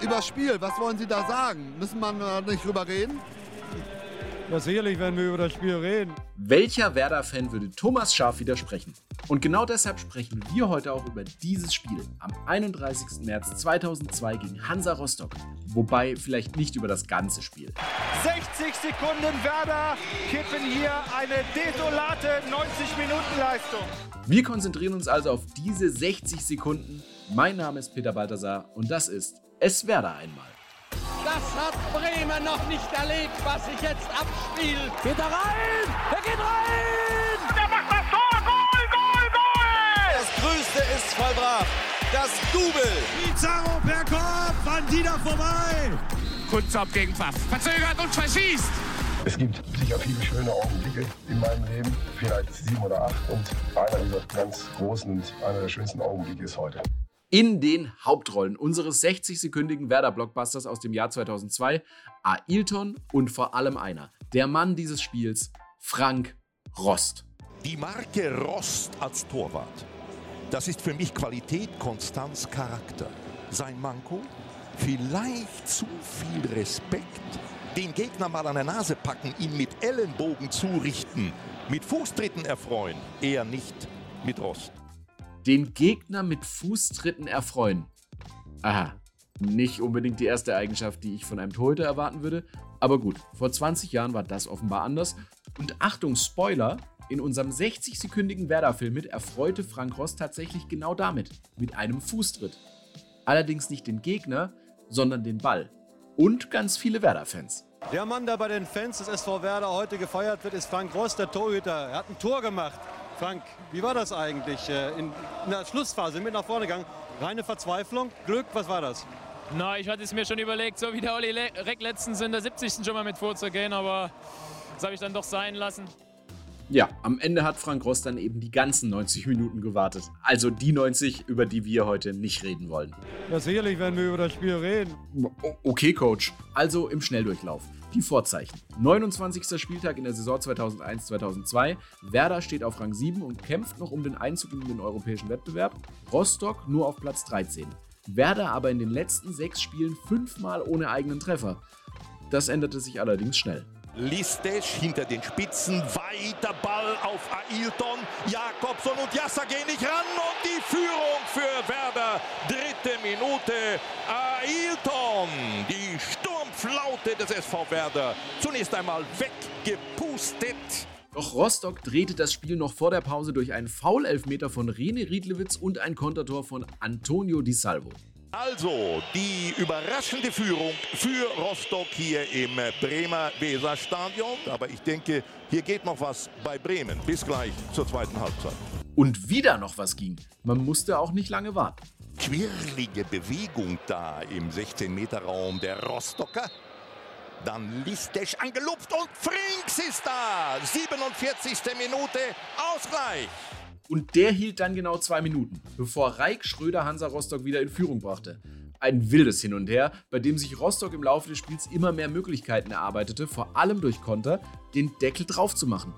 Übers Spiel, was wollen Sie da sagen? Müssen wir da nicht drüber reden? Ja, sicherlich werden wir über das Spiel reden. Welcher Werder-Fan würde Thomas Schaf widersprechen? Und genau deshalb sprechen wir heute auch über dieses Spiel am 31. März 2002 gegen Hansa Rostock. Wobei vielleicht nicht über das ganze Spiel. 60 Sekunden Werder kippen hier eine desolate 90-Minuten-Leistung. Wir konzentrieren uns also auf diese 60 Sekunden. Mein Name ist Peter Balthasar und das ist Es Werder einmal. Das hat Bremen noch nicht erlebt, was sich jetzt abspielt. Geht da rein! Er geht rein! Der macht das Tor! Goal, Goal, Goal! Das Größte ist vollbracht. Das Double. Pizarro per Kopf, Bandida vorbei. Kunzop gegen Pfaff. Verzögert und verschießt. Es gibt sicher viele schöne Augenblicke in meinem Leben, vielleicht sieben oder acht. Und einer dieser ganz großen und einer der schönsten Augenblicke ist heute in den Hauptrollen unseres 60-sekündigen Werder-Blockbusters aus dem Jahr 2002 Ailton und vor allem einer, der Mann dieses Spiels, Frank Rost. Die Marke Rost als Torwart, das ist für mich Qualität, Konstanz, Charakter. Sein Manko? Vielleicht zu viel Respekt. Den Gegner mal an der Nase packen, ihn mit Ellenbogen zurichten, mit Fußtritten erfreuen, eher nicht mit Rost den Gegner mit Fußtritten erfreuen. Aha, nicht unbedingt die erste Eigenschaft, die ich von einem Torhüter erwarten würde. Aber gut, vor 20 Jahren war das offenbar anders. Und Achtung, Spoiler, in unserem 60-sekündigen Werder-Film mit erfreute Frank Ross tatsächlich genau damit, mit einem Fußtritt. Allerdings nicht den Gegner, sondern den Ball. Und ganz viele Werder-Fans. Der Mann, der bei den Fans des SV Werder heute gefeiert wird, ist Frank Ross, der Torhüter. Er hat ein Tor gemacht. Frank, wie war das eigentlich äh, in, der Schlussphase mit nach vorne gegangen? Reine Verzweiflung, Glück, was war das? Na, ich hatte es mir schon überlegt, so wie der Olli Reck letztens in der 70. schon mal mit vorzugehen, aber das habe ich dann doch sein lassen. Ja, am Ende hat Frank Ross dann eben die ganzen 90 Minuten gewartet. Also die 90, über die wir heute nicht reden wollen. Ja, sicherlich werden wir über das Spiel reden. Okay, Coach. Also im Schnelldurchlauf. Die Vorzeichen. 29. Spieltag in der Saison 2001-2002. Werder steht auf Rang 7 und kämpft noch um den Einzug in den europäischen Wettbewerb. Rostock nur auf Platz 13. Werder aber in den letzten sechs Spielen fünfmal ohne eigenen Treffer. Das änderte sich allerdings schnell. Listesch hinter den Spitzen, weiter Ball auf Ailton, Jakobson und Jassa gehen nicht ran und die Führung für Werder, dritte Minute, Ailton, die Sturmflaute des SV Werder, zunächst einmal weggepustet. Doch Rostock drehte das Spiel noch vor der Pause durch einen Foul-Elfmeter von Rene Riedlewitz und ein Kontertor von Antonio Di Salvo. Also die überraschende Führung für Rostock hier im Bremer Weserstadion. Aber ich denke, hier geht noch was bei Bremen. Bis gleich zur zweiten Halbzeit. Und wieder noch was ging. Man musste auch nicht lange warten. Quirlige Bewegung da im 16-Meter-Raum der Rostocker. Dann Listesch angelupft und Frings ist da. 47. Minute, Ausgleich. Und der hielt dann genau zwei Minuten, bevor Reik Schröder Hansa Rostock wieder in Führung brachte. Ein wildes Hin und Her, bei dem sich Rostock im Laufe des Spiels immer mehr Möglichkeiten erarbeitete, vor allem durch Konter, den Deckel drauf zu machen.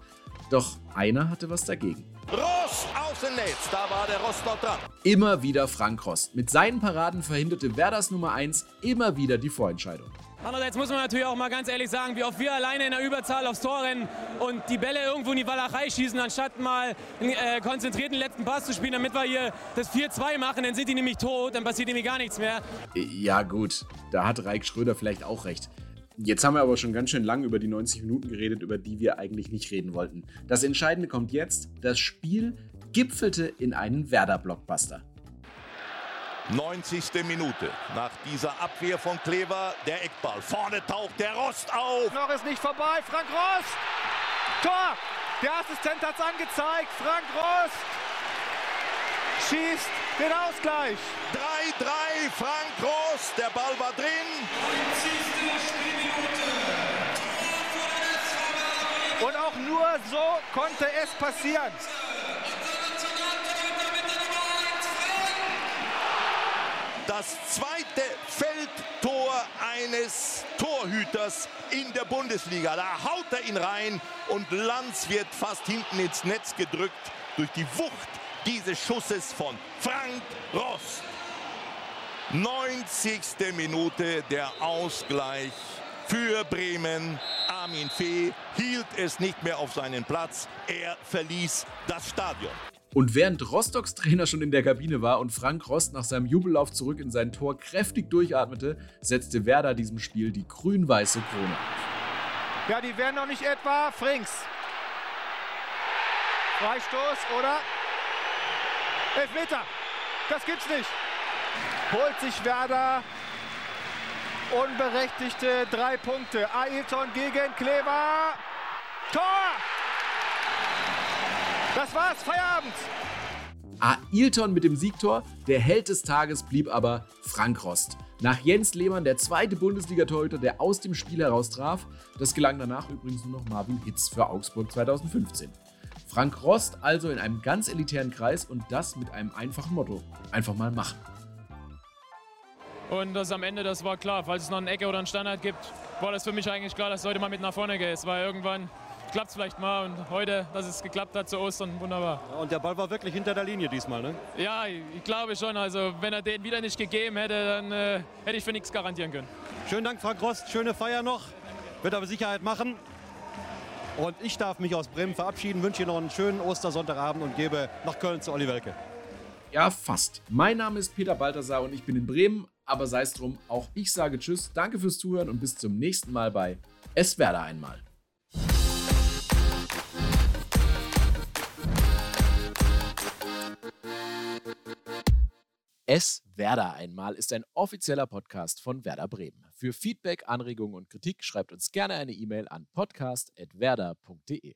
Doch einer hatte was dagegen. Ross Außennetz, da war der Rostock dran. Immer wieder Frank Rost. Mit seinen Paraden verhinderte Werders Nummer 1 immer wieder die Vorentscheidung. Andererseits muss man natürlich auch mal ganz ehrlich sagen, wie oft wir alleine in der Überzahl aufs Tor rennen und die Bälle irgendwo in die Walachei schießen, anstatt mal einen äh, konzentrierten letzten Pass zu spielen, damit wir hier das 4-2 machen, dann sind die nämlich tot, dann passiert nämlich gar nichts mehr. Ja gut, da hat Reik Schröder vielleicht auch recht. Jetzt haben wir aber schon ganz schön lang über die 90 Minuten geredet, über die wir eigentlich nicht reden wollten. Das Entscheidende kommt jetzt. Das Spiel gipfelte in einen Werder-Blockbuster. 90. Minute. Nach dieser Abwehr von Klever, der Eckball. Vorne taucht der Rost auf. Noch ist nicht vorbei. Frank Rost. Tor. Der Assistent hat es angezeigt. Frank Rost schießt den Ausgleich. 3-3. Frank Rost. Der Ball war drin. 90. Spielminute. Und auch nur so konnte es passieren. Das zweite Feldtor eines Torhüters in der Bundesliga. Da haut er ihn rein und Lanz wird fast hinten ins Netz gedrückt durch die Wucht dieses Schusses von Frank Ross. 90. Minute der Ausgleich für Bremen. Armin Fee hielt es nicht mehr auf seinen Platz. Er verließ das Stadion. Und während Rostocks Trainer schon in der Kabine war und Frank Rost nach seinem Jubellauf zurück in sein Tor kräftig durchatmete, setzte Werder diesem Spiel die grün-weiße Krone auf. Ja, die werden noch nicht etwa Frings. Freistoß oder Elfmeter. Das gibt's nicht. Holt sich Werder unberechtigte drei Punkte. Ailton gegen Kleber. Tor! Das war's, Feierabend. Ailton mit dem Siegtor, der Held des Tages blieb aber Frank Rost. Nach Jens Lehmann der zweite Bundesliga-Torhüter, der aus dem Spiel heraus traf. Das gelang danach übrigens nur noch Marvin Hitz für Augsburg 2015. Frank Rost also in einem ganz elitären Kreis und das mit einem einfachen Motto. Einfach mal machen. Und das am Ende, das war klar. Falls es noch eine Ecke oder einen Standard gibt, war das für mich eigentlich klar, dass es heute mal mit nach vorne geht. Es war irgendwann klappt es vielleicht mal und heute, dass es geklappt hat zu Ostern, wunderbar. Und der Ball war wirklich hinter der Linie diesmal, ne? Ja, ich glaube schon. Also wenn er den wieder nicht gegeben hätte, dann äh, hätte ich für nichts garantieren können. Schönen Dank, Frank Rost. Schöne Feier noch. Wird aber Sicherheit machen. Und ich darf mich aus Bremen verabschieden, wünsche Ihnen noch einen schönen Ostersonntagabend und gebe nach Köln zu Olli Welke. Ja, fast. Mein Name ist Peter Balthasar und ich bin in Bremen, aber sei es drum, auch ich sage Tschüss, danke fürs Zuhören und bis zum nächsten Mal bei Es werde einmal. Es Werder einmal ist ein offizieller Podcast von Werder Bremen. Für Feedback, Anregungen und Kritik schreibt uns gerne eine E-Mail an podcast.werder.de.